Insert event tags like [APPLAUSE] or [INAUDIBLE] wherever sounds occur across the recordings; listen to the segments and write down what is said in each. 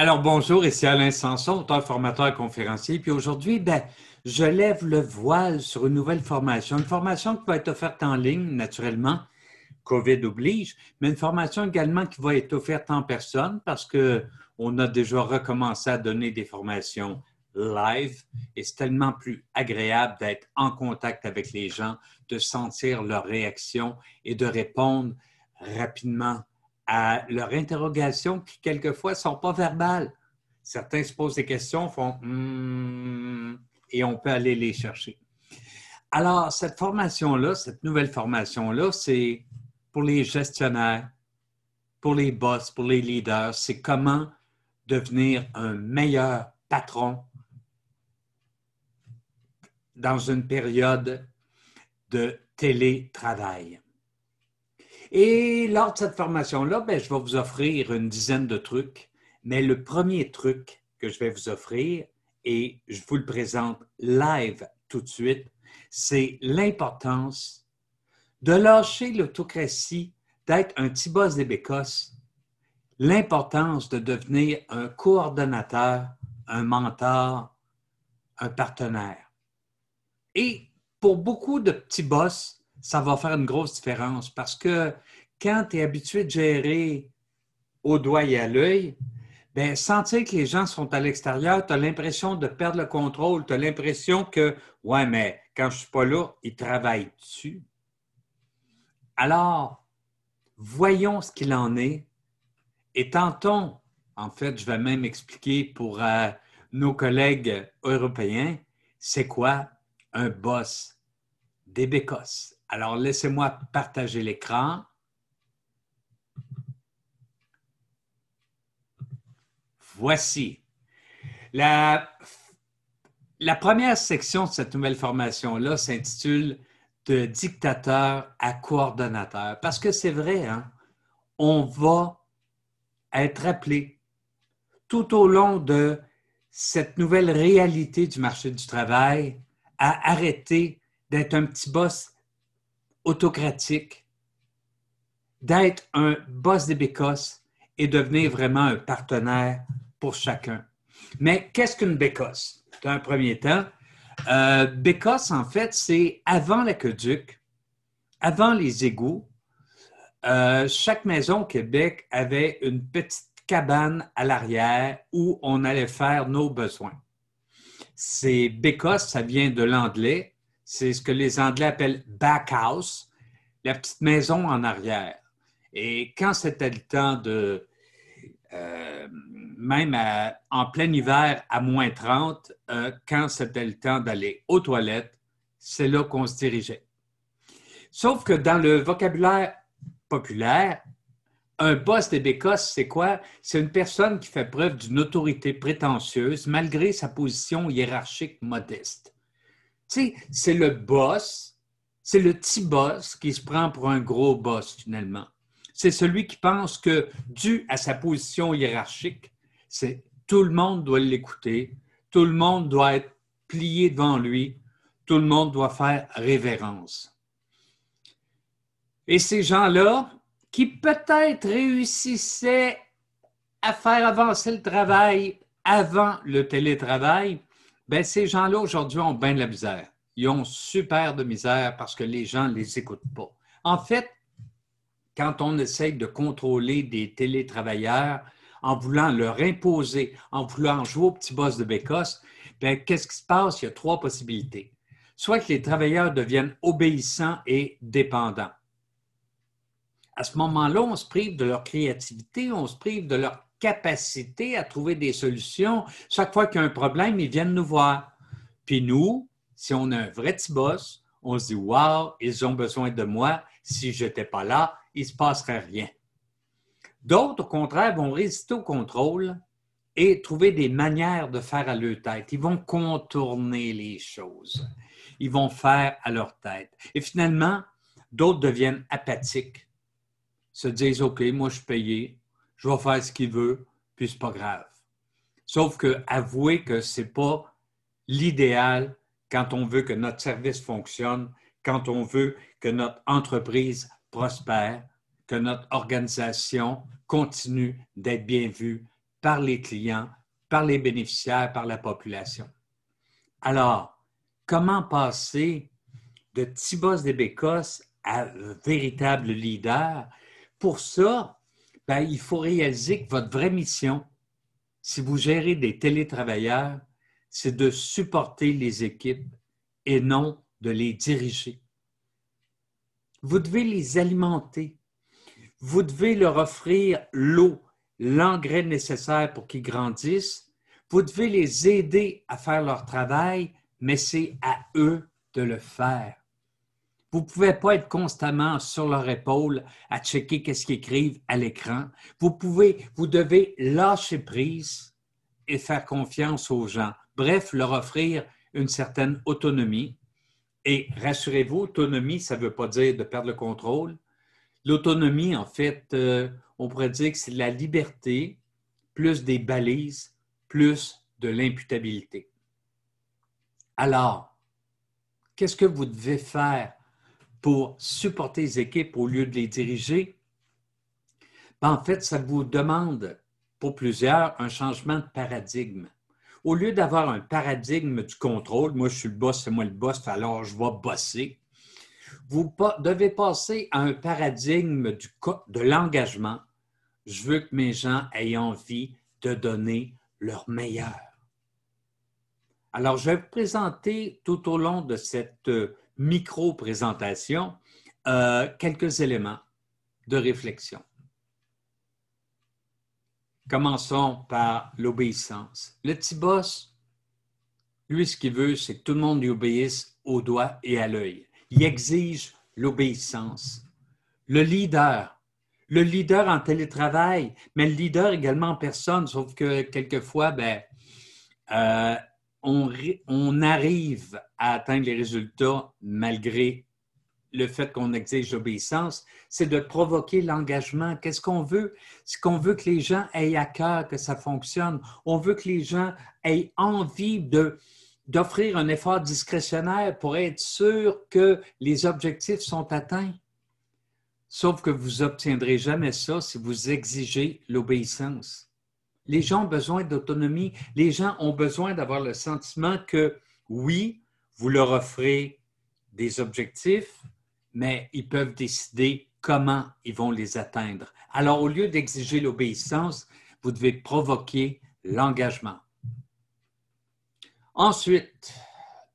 Alors bonjour, ici Alain Sanson, auteur, formateur, conférencier. Puis aujourd'hui, ben, je lève le voile sur une nouvelle formation. Une formation qui va être offerte en ligne, naturellement, COVID oblige, mais une formation également qui va être offerte en personne parce qu'on a déjà recommencé à donner des formations live et c'est tellement plus agréable d'être en contact avec les gens, de sentir leurs réactions et de répondre rapidement à leurs interrogations qui, quelquefois, ne sont pas verbales. Certains se posent des questions, font hmm, et on peut aller les chercher. Alors, cette formation-là, cette nouvelle formation-là, c'est pour les gestionnaires, pour les boss, pour les leaders, c'est comment devenir un meilleur patron dans une période de télétravail. Et lors de cette formation-là, ben, je vais vous offrir une dizaine de trucs, mais le premier truc que je vais vous offrir, et je vous le présente live tout de suite, c'est l'importance de lâcher l'autocratie, d'être un petit boss des bécosses, l'importance de devenir un coordonnateur, un mentor, un partenaire. Et pour beaucoup de petits boss, ça va faire une grosse différence parce que quand tu es habitué de gérer au doigt et à l'œil, bien, sentir que les gens sont à l'extérieur, tu as l'impression de perdre le contrôle, tu as l'impression que, ouais, mais quand je suis pas là, ils travaillent dessus. Alors, voyons ce qu'il en est et tentons, en fait, je vais même expliquer pour euh, nos collègues européens, c'est quoi un boss des bécosses. Alors, laissez-moi partager l'écran. Voici. La, première section de cette nouvelle formation-là s'intitule De dictateur à coordonnateur. Parce que c'est vrai, hein, on va être appelé tout au long de cette nouvelle réalité du marché du travail à arrêter d'être un petit boss autocratique, d'être un boss des bécosses et devenir vraiment un partenaire pour chacun. Mais qu'est-ce qu'une bécosse? Dans un premier temps, euh, bécosse, en fait, c'est avant l'aqueduc, avant les égouts. Euh, chaque maison au Québec avait une petite cabane à l'arrière où on allait faire nos besoins. C'est bécosse, ça vient de l'anglais c'est ce que les Anglais appellent back house, la petite maison en arrière. Et quand c'était le temps de, euh, même en plein hiver à moins 30, euh, quand c'était le temps d'aller aux toilettes, c'est là qu'on se dirigeait. Sauf que dans le vocabulaire populaire, un boss des bécosses, c'est quoi? C'est une personne qui fait preuve d'une autorité prétentieuse malgré sa position hiérarchique modeste. C'est le boss, c'est le petit boss qui se prend pour un gros boss finalement. C'est celui qui pense que, dû à sa position hiérarchique, tout le monde doit l'écouter, tout le monde doit être plié devant lui, tout le monde doit faire révérence. Et ces gens-là, qui peut-être réussissaient à faire avancer le travail avant le télétravail, ben, ces gens-là, aujourd'hui, ont bien de la misère. Ils ont super de misère parce que les gens ne les écoutent pas. En fait, quand on essaye de contrôler des télétravailleurs en voulant leur imposer, en voulant jouer au petit boss de Bécosse, ben, qu'est-ce qui se passe? Il y a trois possibilités. Soit que les travailleurs deviennent obéissants et dépendants. À ce moment-là, on se prive de leur créativité, on se prive de leur capacité à trouver des solutions. Chaque fois qu'il y a un problème, ils viennent nous voir. Puis nous, si on a un vrai petit boss, on se dit Wow, ils ont besoin de moi. Si je n'étais pas là, il ne se passerait rien. D'autres, au contraire, vont résister au contrôle et trouver des manières de faire à leur tête. Ils vont contourner les choses. Ils vont faire à leur tête. Et finalement, d'autres deviennent apathiques, se disent OK, moi je suis payé, je vais faire ce qu'il veut, puis c'est pas grave. Sauf que avouer que c'est pas l'idéal quand on veut que notre service fonctionne, quand on veut que notre entreprise prospère, que notre organisation continue d'être bien vue par les clients, par les bénéficiaires, par la population. Alors, comment passer de petits boss des bécosses à véritable leader? Pour ça, ben, il faut réaliser que votre vraie mission, si vous gérez des télétravailleurs, c'est de supporter les équipes et non de les diriger. Vous devez les alimenter. Vous devez leur offrir l'eau, l'engrais nécessaire pour qu'ils grandissent. Vous devez les aider à faire leur travail, mais c'est à eux de le faire. Vous ne pouvez pas être constamment sur leur épaule à checker qu'est-ce qu'ils écrivent à l'écran. Vous pouvez, vous devez lâcher prise et faire confiance aux gens. Bref, leur offrir une certaine autonomie. Et rassurez-vous, autonomie, ça ne veut pas dire de perdre le contrôle. L'autonomie, en fait, euh, on pourrait dire que c'est la liberté, plus des balises, plus de l'imputabilité. Alors, qu'est-ce que vous devez faire pour supporter les équipes au lieu de les diriger? Ben, en fait, ça vous demande, pour plusieurs, un changement de paradigme. Au lieu d'avoir un paradigme du contrôle, moi je suis le boss, c'est moi le boss, alors je vais bosser, vous devez passer à un paradigme du, de l'engagement. Je veux que mes gens aient envie de donner leur meilleur. Alors, je vais vous présenter tout au long de cette euh, micro-présentation euh, quelques éléments de réflexion. Commençons par l'obéissance. Le petit boss, lui, ce qu'il veut, c'est que tout le monde lui obéisse au doigt et à l'œil. Il exige l'obéissance. Le leader, le leader en télétravail, mais le leader également en personne, sauf que quelquefois, ben, euh, on, arrive à atteindre les résultats malgré le fait qu'on exige l'obéissance, c'est de provoquer l'engagement. Qu'est-ce qu'on veut? C'est qu'on veut que les gens aient à cœur que ça fonctionne. On veut que les gens aient envie d'offrir un effort discrétionnaire pour être sûr que les objectifs sont atteints. Sauf que vous n'obtiendrez jamais ça si vous exigez l'obéissance. Les gens ont besoin d'autonomie. Les gens ont besoin d'avoir le sentiment que oui, vous leur offrez des objectifs, mais ils peuvent décider comment ils vont les atteindre. Alors, au lieu d'exiger l'obéissance, vous devez provoquer l'engagement. Ensuite,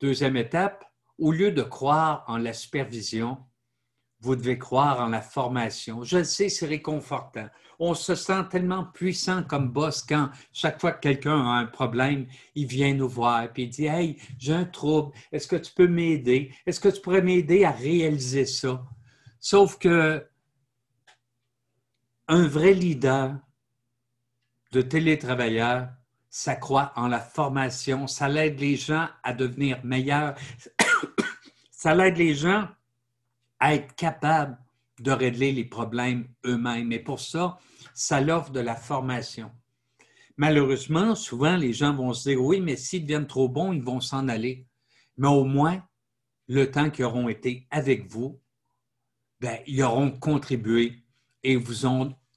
deuxième étape, au lieu de croire en la supervision, vous devez croire en la formation. Je le sais, c'est réconfortant. On se sent tellement puissant comme boss quand chaque fois que quelqu'un a un problème, il vient nous voir et il dit Hey, j'ai un trouble, est-ce que tu peux m'aider? Est-ce que tu pourrais m'aider à réaliser ça? Sauf que un vrai leader de télétravailleurs ça croit en la formation, ça l'aide les gens à devenir meilleurs, [COUGHS] ça l'aide les gens à être capables de régler les problèmes eux-mêmes. Et pour ça, ça l'offre de la formation. Malheureusement, souvent, les gens vont se dire, oui, mais s'ils deviennent trop bons, ils vont s'en aller. Mais au moins, le temps qu'ils auront été avec vous, ben, ils auront contribué et vous,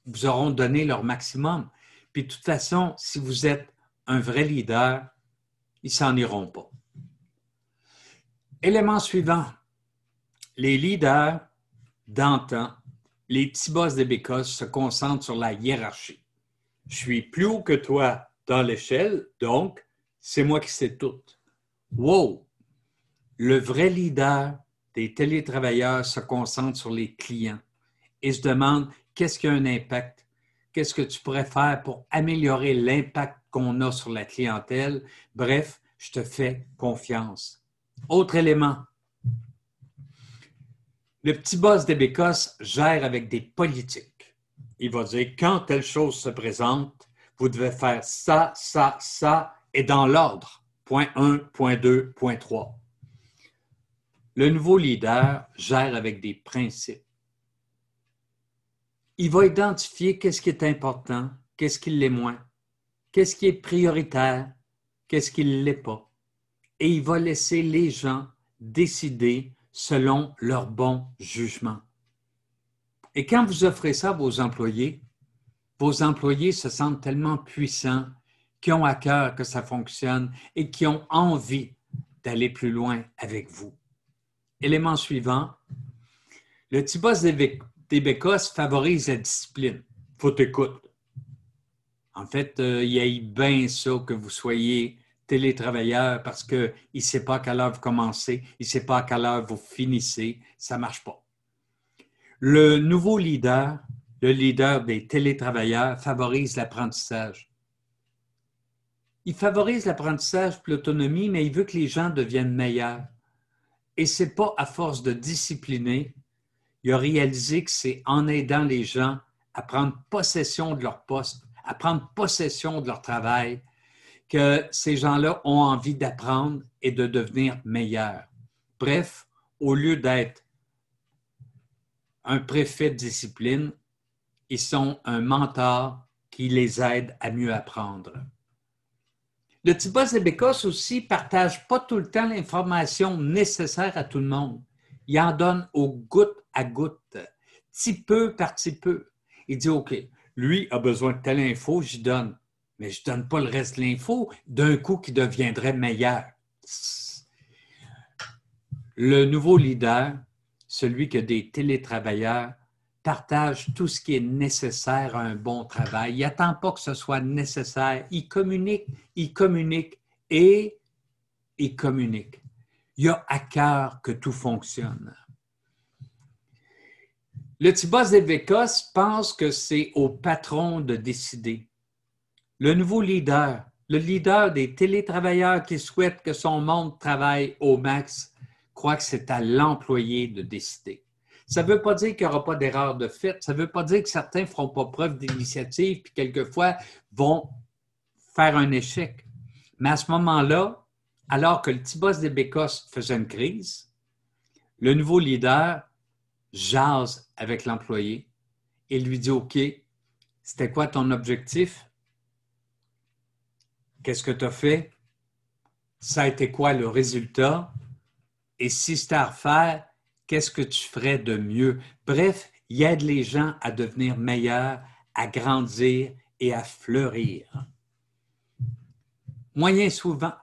vous auront donné leur maximum. Puis de toute façon, si vous êtes un vrai leader, ils s'en iront pas. Élément suivant, les leaders d'antan, les petits boss des bécosses se concentrent sur la hiérarchie. Je suis plus haut que toi dans l'échelle, donc c'est moi qui sais tout. Wow! Le vrai leader des télétravailleurs se concentre sur les clients et se demande qu'est-ce qui a un impact, qu'est-ce que tu pourrais faire pour améliorer l'impact qu'on a sur la clientèle? Bref, je te fais confiance. Autre élément. Le petit boss des Bécosses gère avec des politiques. Il va dire quand telle chose se présente, vous devez faire ça, ça, ça et dans l'ordre. Point 1, point 2, point 3. Le nouveau leader gère avec des principes. Il va identifier qu'est-ce qui est important, qu'est-ce qui l'est moins qu'est-ce qui est prioritaire, qu'est-ce qui ne l'est pas. Et il va laisser les gens décider selon leur bon jugement. Et quand vous offrez ça à vos employés, vos employés se sentent tellement puissants, qui ont à cœur que ça fonctionne et qui ont envie d'aller plus loin avec vous. Élément suivant, le Tibos des Bécosses favorise la discipline. Faut t'écouter. En fait, euh, il y a bien ça que vous soyez télétravailleur parce qu'il ne sait pas à quelle heure vous commencez, il ne sait pas à quelle heure vous finissez. Ça ne marche pas. Le nouveau leader, le leader des télétravailleurs, favorise l'apprentissage. Il favorise l'apprentissage et l'autonomie, mais il veut que les gens deviennent meilleurs. Et ce n'est pas à force de discipliner. Il a réalisé que c'est en aidant les gens à prendre possession de leur poste, à prendre possession de leur travail, que ces gens-là ont envie d'apprendre et de devenir meilleurs. Bref, au lieu d'être un préfet de discipline, ils sont un mentor qui les aide à mieux apprendre. Le Tibos et aussi partage pas tout le temps l'information nécessaire à tout le monde. Il en donne au goutte à goutte, petit peu par petit peu. Il dit, OK, lui a besoin de telle info, j'y donne. Mais je ne donne pas le reste de l'info d'un coup qui deviendrait meilleur. Le nouveau leader, celui qui a des télétravailleurs, partage tout ce qui est nécessaire à un bon travail. Il n'attend pas que ce soit nécessaire. Il communique, il communique et il communique. Il a à cœur que tout fonctionne. Le Tibos Bécos pense que c'est au patron de décider. Le nouveau leader, le leader des télétravailleurs qui souhaite que son monde travaille au max, croit que c'est à l'employé de décider. Ça ne veut pas dire qu'il n'y aura pas d'erreur de fait. Ça ne veut pas dire que certains ne feront pas preuve d'initiative puis quelquefois vont faire un échec. Mais à ce moment-là, alors que le petit boss des Bécosses faisait une crise, le nouveau leader jase avec l'employé et lui dit OK, c'était quoi ton objectif? Qu'est-ce que tu as fait? Ça a été quoi le résultat? Et si c'était à refaire, qu'est-ce que tu ferais de mieux? Bref, il aide les gens à devenir meilleurs, à grandir et à fleurir. Moyen souvent.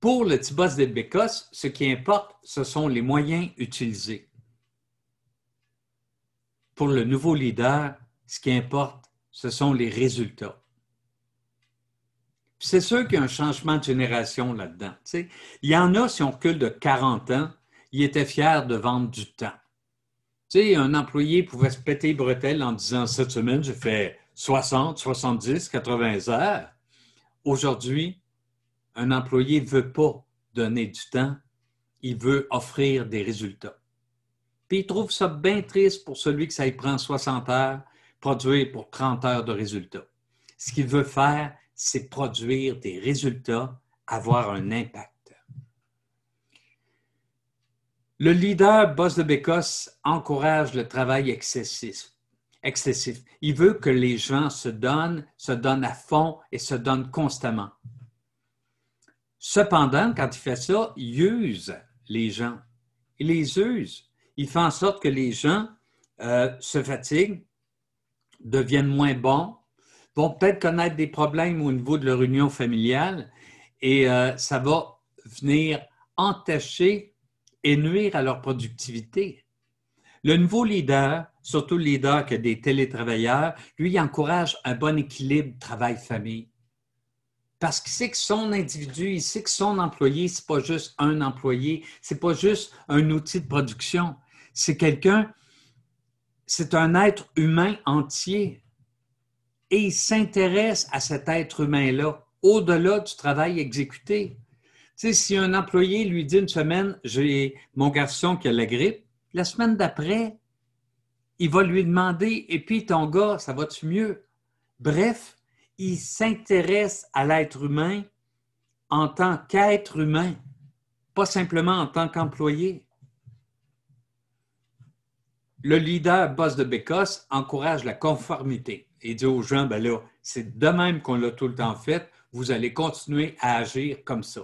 Pour le Tibos de Bécos, ce qui importe, ce sont les moyens utilisés. Pour le nouveau leader, ce qui importe, ce sont les résultats. C'est sûr qu'il y a un changement de génération là-dedans. Il y en a, si on recule de 40 ans, il était fier de vendre du temps. Un employé pouvait se péter bretelles en disant cette semaine, j'ai fait 60, 70, 80 heures. Aujourd'hui, un employé ne veut pas donner du temps, il veut offrir des résultats. Puis il trouve ça bien triste pour celui que ça prend 60 heures, produire pour 30 heures de résultats. Ce qu'il veut faire, c'est produire des résultats, avoir un impact. Le leader Boss de Bécosse encourage le travail excessif. Il veut que les gens se donnent, se donnent à fond et se donnent constamment. Cependant, quand il fait ça, il use les gens. Il les use. Il fait en sorte que les gens euh, se fatiguent, deviennent moins bons, vont peut-être connaître des problèmes au niveau de leur union familiale et euh, ça va venir entacher et nuire à leur productivité. Le nouveau leader, surtout le leader qui a des télétravailleurs, lui, encourage un bon équilibre travail-famille. Parce qu'il sait que son individu, il sait que son employé, ce n'est pas juste un employé, ce n'est pas juste un outil de production. C'est quelqu'un, c'est un être humain entier. Et il s'intéresse à cet être humain-là, au-delà du travail exécuté sais, si un employé lui dit une semaine, j'ai mon garçon qui a la grippe, la semaine d'après, il va lui demander, et puis ton gars, ça va-tu mieux? Bref, il s'intéresse à l'être humain en tant qu'être humain, pas simplement en tant qu'employé. Le leader boss de Bécosse encourage la conformité et dit aux gens, ben là, c'est de même qu'on l'a tout le temps fait, vous allez continuer à agir comme ça.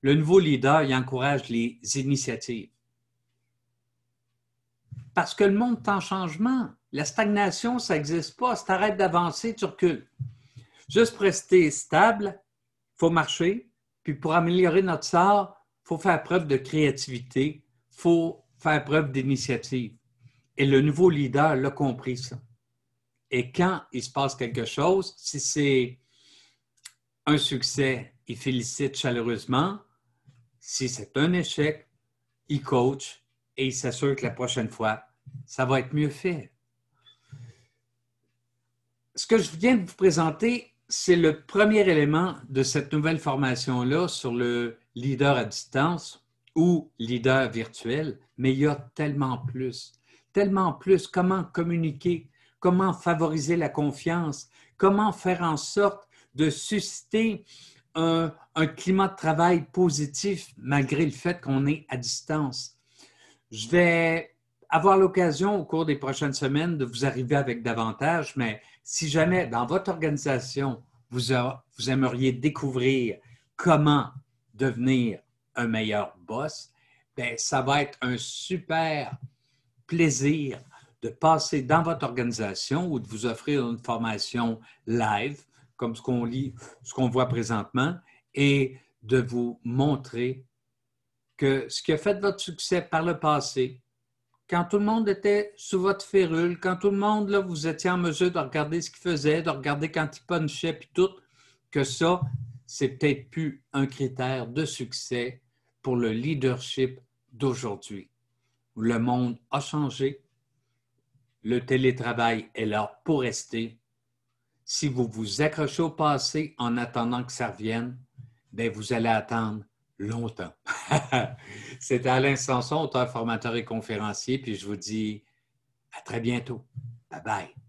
Le nouveau leader, il encourage les initiatives. Parce que le monde est en changement. La stagnation, ça n'existe pas. Si tu arrêtes d'avancer, tu recules. Juste pour rester stable, il faut marcher. Puis pour améliorer notre sort, il faut faire preuve de créativité, il faut faire preuve d'initiative. Et le nouveau leader l'a compris ça. Et quand il se passe quelque chose, si c'est un succès, il félicite chaleureusement. Si c'est un échec, il coach et il s'assure que la prochaine fois, ça va être mieux fait. Ce que je viens de vous présenter, c'est le premier élément de cette nouvelle formation-là sur le leader à distance ou leader virtuel, mais il y a tellement plus, tellement plus. Comment communiquer, comment favoriser la confiance, comment faire en sorte de susciter un, climat de travail positif malgré le fait qu'on est à distance? Je vais avoir l'occasion au cours des prochaines semaines de vous arriver avec davantage, mais si jamais dans votre organisation, vous, vous aimeriez découvrir comment devenir un meilleur boss, bien, ça va être un super plaisir de passer dans votre organisation ou de vous offrir une formation live, comme ce qu'on lit, ce qu'on voit présentement, et de vous montrer que ce qui a fait votre succès par le passé, quand tout le monde était sous votre férule, quand tout le monde, là, vous étiez en mesure de regarder ce qu'il faisait, de regarder quand il punchait, puis tout, que ça, c'est peut-être plus un critère de succès pour le leadership d'aujourd'hui. Le monde a changé. Le télétravail est là pour rester. Si vous vous accrochez au passé en attendant que ça revienne, bien, vous allez attendre longtemps. [LAUGHS] C'était Alain Sanson, auteur, formateur et conférencier, puis je vous dis à très bientôt. Bye bye.